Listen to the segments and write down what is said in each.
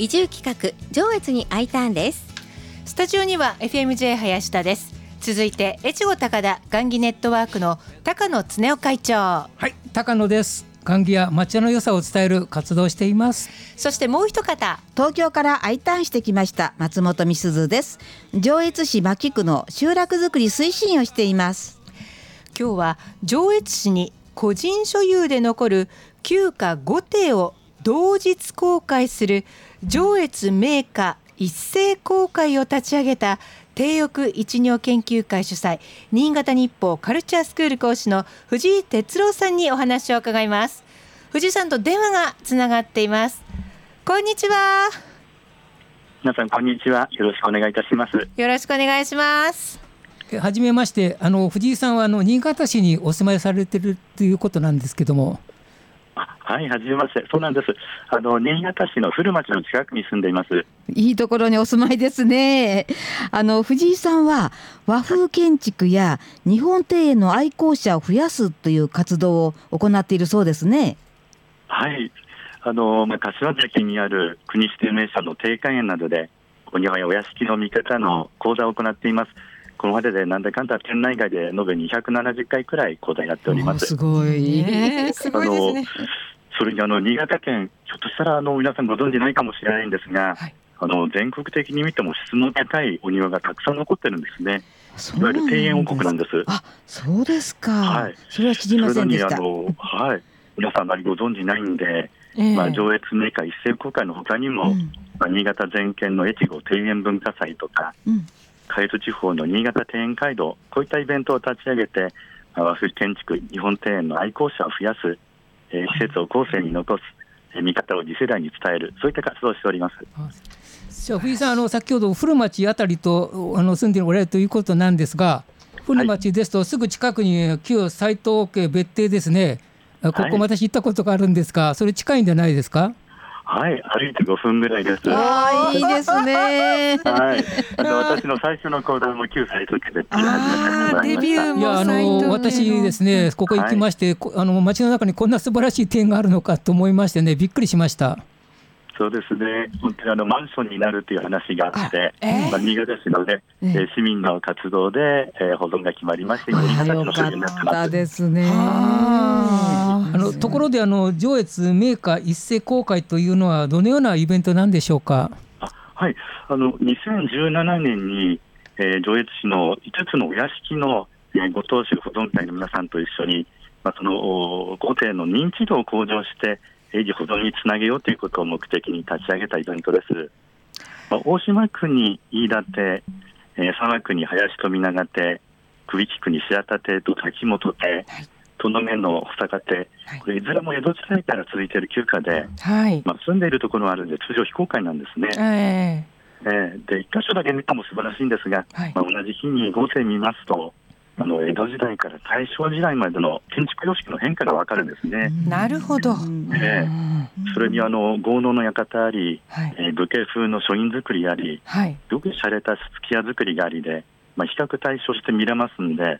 移住企画上越に I ターンです。スタジオには FMJ 林田です。続いて越後高田雁木ネットワークの高野恒夫会長。はい高野です。雁木や町の良さを伝える活動をしています。そしてもう一方東京から I ターンしてきました松本美鈴です。上越市牧区の集落づくり推進をしています。今日は上越市に個人所有で残る旧家5邸を同日公開する上越名家一斉公開を立ち上げた低翼一尿研究会主催新潟日報カルチャースクール講師の藤井哲郎さんにお話を伺います。藤井さんと電話がつながっています。こんにちは。皆さんこんにちは。よろしくお願いいたします。よろしくお願いします。はじめまして。あの藤井さんはあの新潟市にお住まいされてるということなんですけどもはい、はじめまして。そうなんです。あの、新潟市の古町の近くに住んでいます。いいところにお住まいですね。あの、藤井さんは和風建築や日本庭園の愛好者を増やすという活動を行っているそうですね。はい。あの、まあ、柏崎にある国指定名所の定家園などで、お庭やお屋敷の見方の講座を行っています。これまででなんだかんだ県内外で延べ270回くらい講座やっております。すごい。ね、すごいですね。それにあの新潟県、ひょっとしたらあの皆さんご存じないかもしれないんですが、はい、あの全国的に見ても質の高いお庭がたくさん残ってるんですね。いわゆる庭園王国なんです。あ、そうですか。はい。それは知りませんでした。あのはい。皆さんあまりご存じないんで、えー、まあ上越メーカー一斉公開のほかにも、うん、まあ新潟全県の越後庭園文化祭とか、うん、海津地方の新潟庭園街道こういったイベントを立ち上げて、和風建築日本庭園の愛好者を増やすえー、施設を後世に残す、えー、見方を次世代に伝える、そういった活動をしております。じゃあ、藤井さん、あの先ほど古町あたりとあの住んでおられるということなんですが、古町ですとすぐ近くに旧斎藤家別邸ですね、ここ、私行ったことがあるんですが、それ近いんじゃないですか？はい、歩いて5分ぐらいです。ああ、いいですね。はい、あの私の最初の講談も9歳の時であデビューいやあの私ですね、ここ行きまして、はい、あの街の中にこんな素晴らしい点があるのかと思いましてね、びっくりしました。そうですね、本当にあのマンションになるという話があって、あえー、まあ、新潟市のね、えー、市民の活動で、えー、保存が決まりまして、新潟市の所有になってます。ですね。あのところであの上越メーカー一斉公開というのはどのようなイベントなんでしょうか？あはい、あの2017年に、えー、上越市の5つのお屋敷の、えー、ご当主保存会の皆さんと一緒に、まあ、その御殿の認知度を向上して永住保存につなげようということを目的に立ち上げたイベントです。まあ、大島区に飯舘、えー、佐賀区に林富永邸、久喜地区に白田邸と滝本邸、殿目の保坂邸、これいずれも江戸時代から続いている旧家で、はい、まあ、住んでいるところがあるんで、通常非公開なんですね。えー、えー、で、一箇所だけ見ても素晴らしいんですが、はい、まあ、同じ日に合成見ますと、あの江戸時代から大正時代までの建築様式の変化がわかるんですね。なるほど。えー、それにあの豪農の館あり、はい、えー、武家風の書院造りあり、はい、よく洒落たすつき屋造りがありで、まあ、比較対象して見れますんで、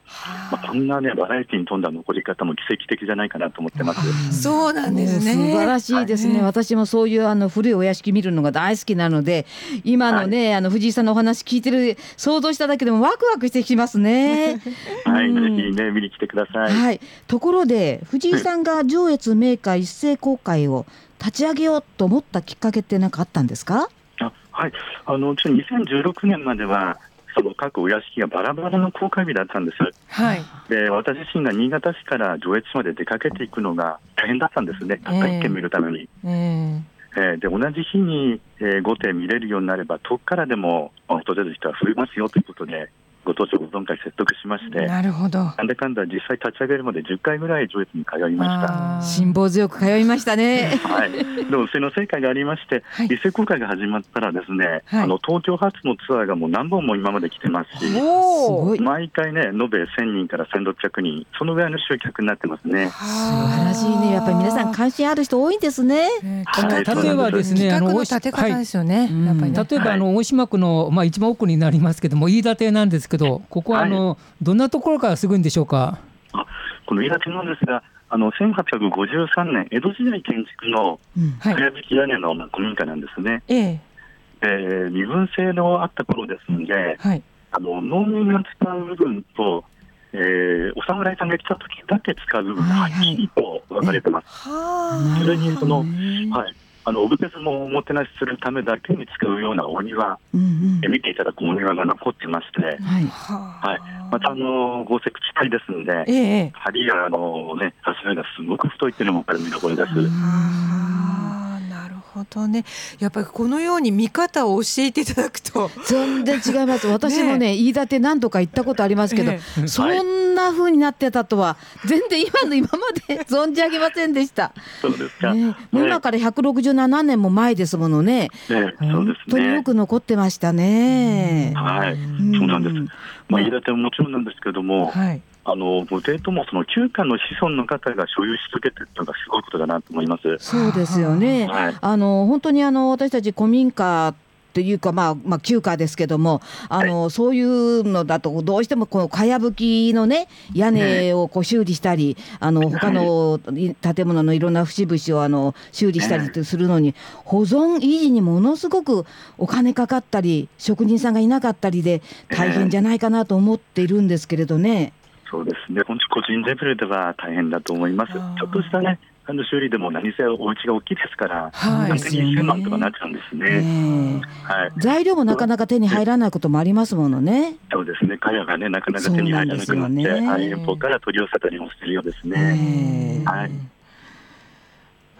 まあ、こんなねバラエティに富んだ残り方も奇跡的じゃないかなと思ってます。そうなんですね。素晴らしいですね。はい、私もそういうあの古いお屋敷見るのが大好きなので、今のね、はい、あの藤井さんのお話聞いてる想像しただけでもワクワクしてきますね。はい、ぜひね見に来てください。はい。ところで藤井さんが上越メーカー一斉公開を立ち上げようと思ったきっかけって何かあったんですか？あはい、あの2016年まではその各お屋敷がバラバラの公開日だったんです。はい、で私自身が新潟市から上越市まで出かけていくのが大変だったんですね、たった一軒見るために。えー、えー、で同じ日に、えー、5点見れるようになれば、遠くからでも訪れる人は増えますよということで、ご当地保存会説得しましてなるほど。なんだかんだ実際立ち上げるまで10回ぐらい上越に通いました。辛抱強く通いましたね。はい。でもその成果がありまして、はい、一斉公開が始まったらですね、はい、あの東京発のツアーがもう何本も今まで来てますし毎回ね延べ1000人から1600人そのぐらいの集客になってますね。素晴らしいね。やっぱり皆さん関心ある人多いんですね、はい、例えばですねあの立て方ですよね、やっぱり、ね、例えばあの大島区のまあ一番奥になりますけども飯田邸なんですけどここはあの、はい、どんなところからすぐんでしょうか？あこの飯舘なんですが、あの1853年、江戸時代建築のかやぶき屋根のまあ古民家なんですね。ええ。えー身分制のあった頃ですので、はい。あの農民が使う部分と、えーお侍さんが来た時だけ使う部分がはっきりと分かれてます。はそれにその、ね。はい、あのお武家様をおもてなしするためだけに使うようなお庭、うんうん。え見ていただくお庭が残ってまして、はい。あはい、またあの豪雪地帯ですので、ええ。梁やあのね柱がすごく太いっていうのもこれ見どころです。ほどね。やっぱりこのように見方を教えていただくと。全然違います。私もね 飯舘何度か行ったことありますけど、え。そんな風になってたとは全然今の今まで存じ上げませんでした、そうですか。ね、もう今から167年も前ですものね。ね、そうです本当によね。く残ってましたね。はい、ん。そうなんです。まあ、飯舘ももちろんなんですけども、はいあの武帝ともその旧家の子孫の方が所有し続けてるのがすごいことだなと思います。そうですよね。はい、あの本当にあの私たち古民家っていうか、まあ、まあ旧家ですけどもあの、そういうのだとどうしてもこのかやぶきのね屋根をこう修理したり、あの他のい 建物のいろんな節々をあの修理したりするのに、保存維持にものすごくお金かかったり職人さんがいなかったりで大変じゃないかなと思っているんですけれどね。そうですね。本当個人レベルでは大変だと思います。ちょっとしたね、あの修理でも何せお家が大きいですから、はい勝手に1000万とかなっちゃうんですね。ねはいえ。材料もなかなか手に入らないこともありますものね。そうですね。茅がね、なかなか手に入らなくなって、ねはい、遠方から取り寄せたりもしてるようですね。ねえはい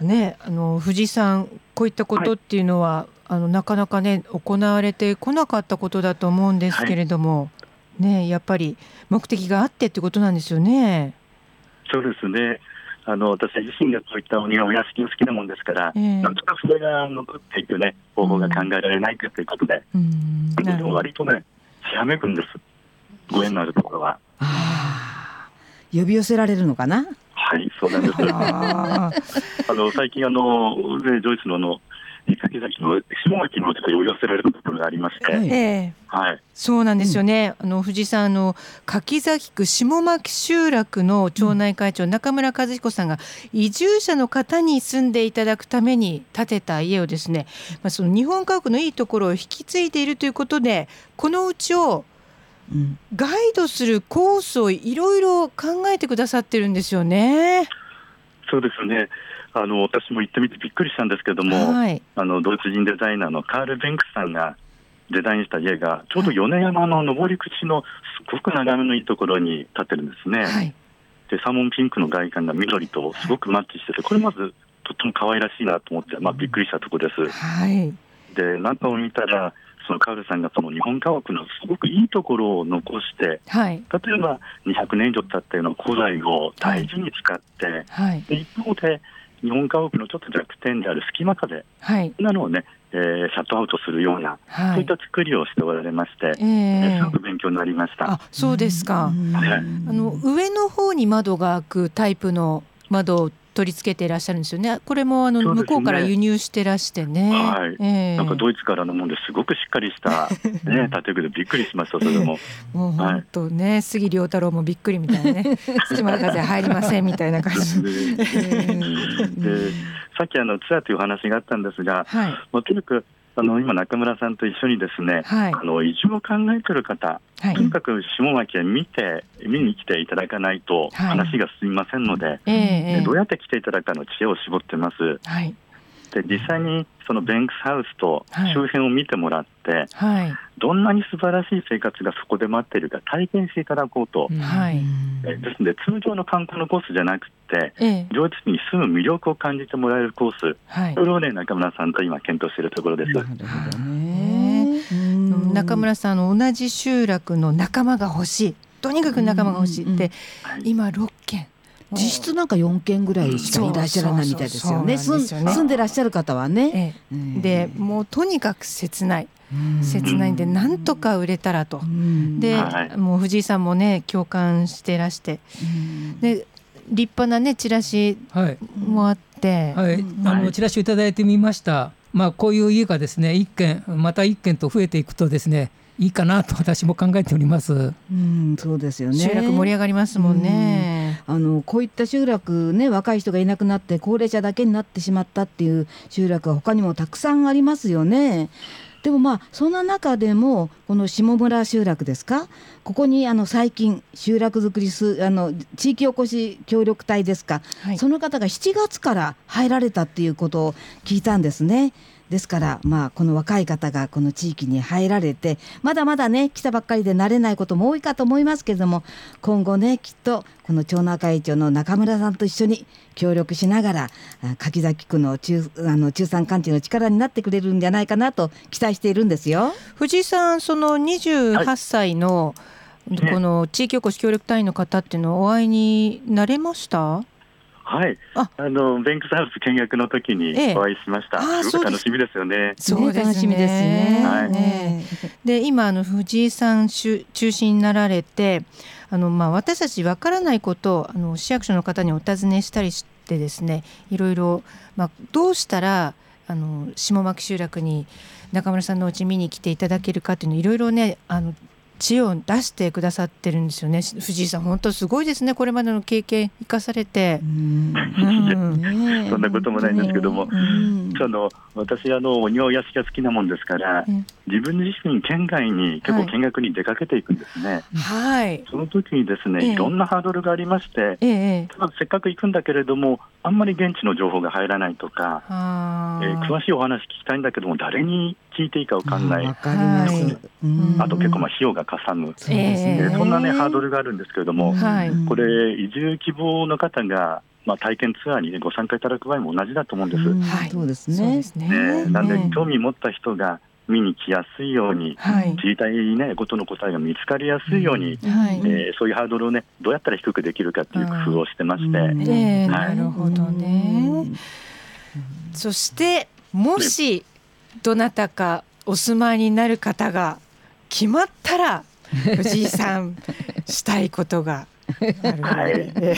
ねあの藤井さんこういったことっていうのは、あのなかなかね行われてこなかったことだと思うんですけれども、ねやっぱり目的があってってことなんですよね。そうですね。あの私自身がそういったお庭お屋敷が好きなもんですから、ええなんとかそれが残っていくね方法が考えられないかということで、うんなでも割とねひらめくんです。ご縁のあるところは。ああ呼び寄せられるのかな？はい、そうなんです。あの最近あの、ね、ジョイスのあの柿崎の下垣のちょっと呼び寄せられるところがありまして、はい。ええ。はい、そうなんですよね、あの藤井さんあの柿崎区下牧集落の町内会長、中村和彦さんが移住者の方に住んでいただくために建てた家をですね、まあ、その日本家屋のいいところを引き継いでいるということでこのうちをうん、ガイドするコースをいろいろ考えてくださってるんですよね。そうですね。あの私も行ってみてびっくりしたんですけども、はい、あのドイツ人デザイナーのカール・ベンクスさんがデザインした家がちょうど米山の登り口のすごく眺めのいいところに建ってるんですね。はい、でサーモンピンクの外観が緑とすごくマッチしててこれまずとっても可愛らしいなと思って、まあ、びっくりしたところです。はい、で中を見たらそのカールさんがその日本家屋のすごくいいところを残してはい、例えば200年以上経ったような古材を大事に使って、はい、で一方で日本家屋のちょっと弱点である隙間風はい、なのをね、えーシャットアウトするような、はいそういっ、た作りをしておられまして、えええーすごく勉強になりました。あ、そうですか。はいあの上の方に窓が開くタイプの窓を取り付けていらっしゃるんですよね。これもあの向こうから輸入してらしてね。はいええなんかドイツからのもんですごくしっかりした、ね、建具でびっくりしました、それも。もう本当ね、杉良太郎もびっくりみたいなね。土間風入りませんみたいな感じ。ででさっきあのツアーというお話があったんですが、はいまあ、とにかくあの今、中村さんと一緒にですね、はいあの移住を考えている方、はいとにかく下牧へ見て、見に来ていただかないとはい話が進みませんので、ええええでどうやって来ていただくかの知恵を絞ってます。はいで実際にそのベンクスハウスとはい。周辺を見てもらって、はい。どんなに素晴らしい生活がそこで待っているか体験していただこうと、はい。えですので通常の観光のコースじゃなくてええ。上越に住む魅力を感じてもらえるコース。はい。それをね中村さんと今検討しているところです。なるほどね。うん。中村さんあの同じ集落の仲間が欲しい。とにかく仲間が欲しいって、はい今6件実質なんか4件ぐらいしかいらっしゃらないみたいですよね。住んでらっしゃる方はね。でもうとにかく切ない。うん切ないんでなんとか売れたらと。う。ん。で、はいもう藤井さんもね共感してらして。うん。で立派なねチラシはい、もあって、はい、あのチラシをいただいてみました。まあこういう家がですね一軒また一軒と増えていくとですねいいかなと私も考えております。うん、そうですよね。集落盛り上がりますもんね。あのこういった集落ね若い人がいなくなって高齢者だけになってしまったっていう集落は他にもたくさんありますよね。でもまあそんな中でもこの下村集落ですか？ここにあの最近集落づくりすあの地域おこし協力隊ですか、はいその方が7月から入られたっていうことを聞いたんですね。ですから、まあ、この若い方がこの地域に入られてまだまだね来たばっかりで慣れないことも多いかと思いますけれども今後ねきっとこの町内会長の中村さんと一緒に協力しながらあ柿崎区の中あの中山間地の力になってくれるんじゃないかなと期待しているんですよ。藤井さんその28歳の、いこの地域おこし協力隊員の方っていうのはお会いになれました？はい、あ。あのベンクスハウス見学の時にええ。お会いしました。あーすごく楽しみですよね。そうですね。楽しみですね。はい。ねで今あの藤井さん中中心になられてあの、まあ、私たちわからないことをあの市役所の方にお尋ねしたりしてですねいろいろ、まあ、どうしたらあの下牧集落に中村さんのお家見に来ていただけるかっていうのいろいろねあの知恵を出してくださってるんですよね。藤井さん本当すごいですね。これまでの経験生かされて。う。ん。そんなこともないんですけども。本当にうん。その私あのお庭お屋敷が好きなもんですからうん。自分自身県外に結構見学に出かけていくんですね、はい、その時にですね、ええ。いろんなハードルがありましてええせっかく行くんだけれどもあんまり現地の情報が入らないとか、えー詳しいお話聞きたいんだけども誰に聞いていいか分かんない、あと結構まあ費用がかさむ、そね。えーそんなねええハードルがあるんですけれども、はい。うんこれ移住希望の方が、まあ、体験ツアーに、ね、ご参加いただく場合も同じだと思うんです。うん。はい。そうですね。ね。ね、なんでね興味持った人が見に来やすいように、はい。知りたい、ね、ことの答えが見つかりやすいように、はい。えーそういうハードルを、ね、どうやったら低くできるかっていう工夫をしてまして、うん。なるほどね。そしてもしどなたかお住まいになる方が決まったら 藤井さんしたいことがはいえ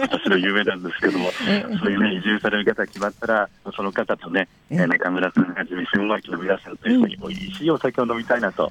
私の夢なんですけども、そういう、ね、移住される方が決まったら、その方とね、えー中村さんはじめ、下牧の皆さんと一緒に美味しいお酒を飲みたいなと、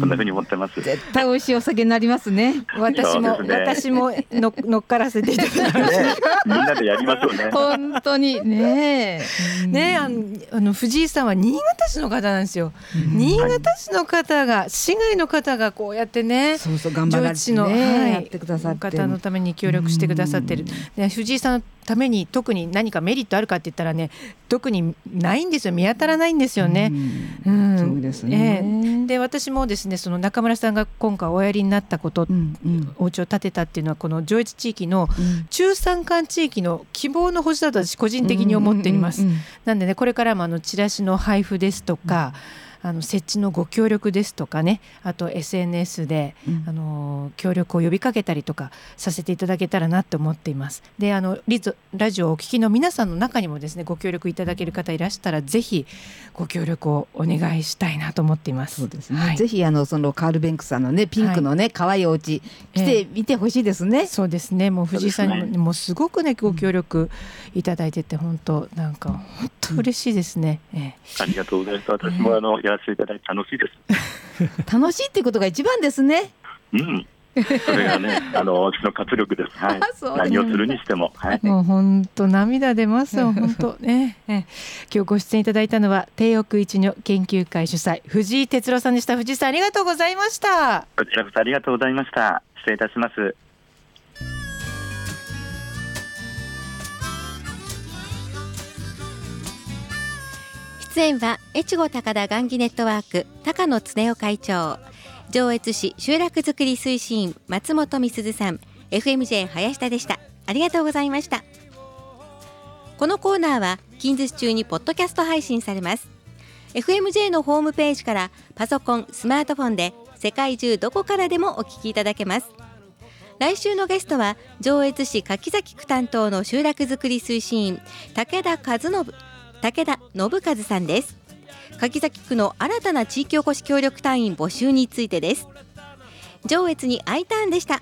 そんなふうに思ってます。絶対美味しいお酒になりますね。私も、ね私もの乗っからせていただきましね、みんなでやりましょうね。本当にね。た。ねあのあの藤井さんは新潟市の方なんですよ。新潟市の方が市外の方がこうやってね。そうそう頑張られて上越の、ね、はいやってくださって。方のために協力してくださってる。で藤井さんのために特に何かメリットあるかって言ったらね特にないんですよ見当たらないんですよね。うんそうですね。ええで私もですねその中村さんが今回おやりになったこと、うんうんお家を建てたっていうのはこの上越地域のうん中山間地域の希望の星だと私個人的に思っています。うんうんなんでねこれからもあのチラシの配布ですとか、あの設置のご協力ですとかねあと SNS で、うんあの協力を呼びかけたりとかさせていただけたらなと思っています。であのリゾラジオをお聞きの皆さんの中にもですねご協力いただける方いらしたらぜひご協力をお願いしたいなと思っています。そうですね。はいぜひあのそのカールベンクさんのねピンクのね可愛いお家来てみてほしいですね。そうですね。もう藤井さんにも,、すごくねご協力いただいてて本当なんか本当嬉しいですね。ええありがとうございます。私もあのやらせていただいて楽しいです。楽しいっていうことが一番ですね。うん。それがね、あの私の活力です。はい。何をするにしても、はい。もう本当涙出ますよ 本当ね、ええ今日ご出演いただいたのは帝奥一女研究会主催藤井哲郎さんでした藤井さんありがとうございましたこちらこそありがとうございました。失礼いたします。出演は越後高田雁木ネットワーク高野恒夫会長。上越市集落づくり推進員松本美鈴さん。FMJ 林田でした。ありがとうございました。このコーナーは近日中にポッドキャスト配信されます。FMJ のホームページからパソコンスマートフォンで世界中どこからでもお聞きいただけます。来週のゲストは上越市柿崎区担当の集落づくり推進員武田和信。武田信和さんです。柿崎区の新たな地域おこし協力隊員募集についてです。上越に I ターンでした。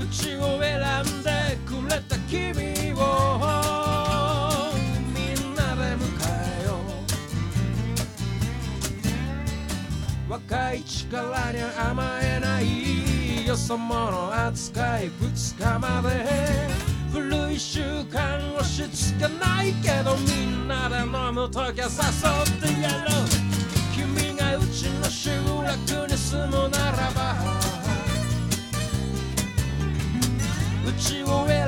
うちを選んでくれた君をみんなで迎えよう。若い力に甘えないよそ者扱い2日まで。2週間押しつかないけどみんなで飲む時は誘ってやろう。君がうちの集落に住むならばうちを選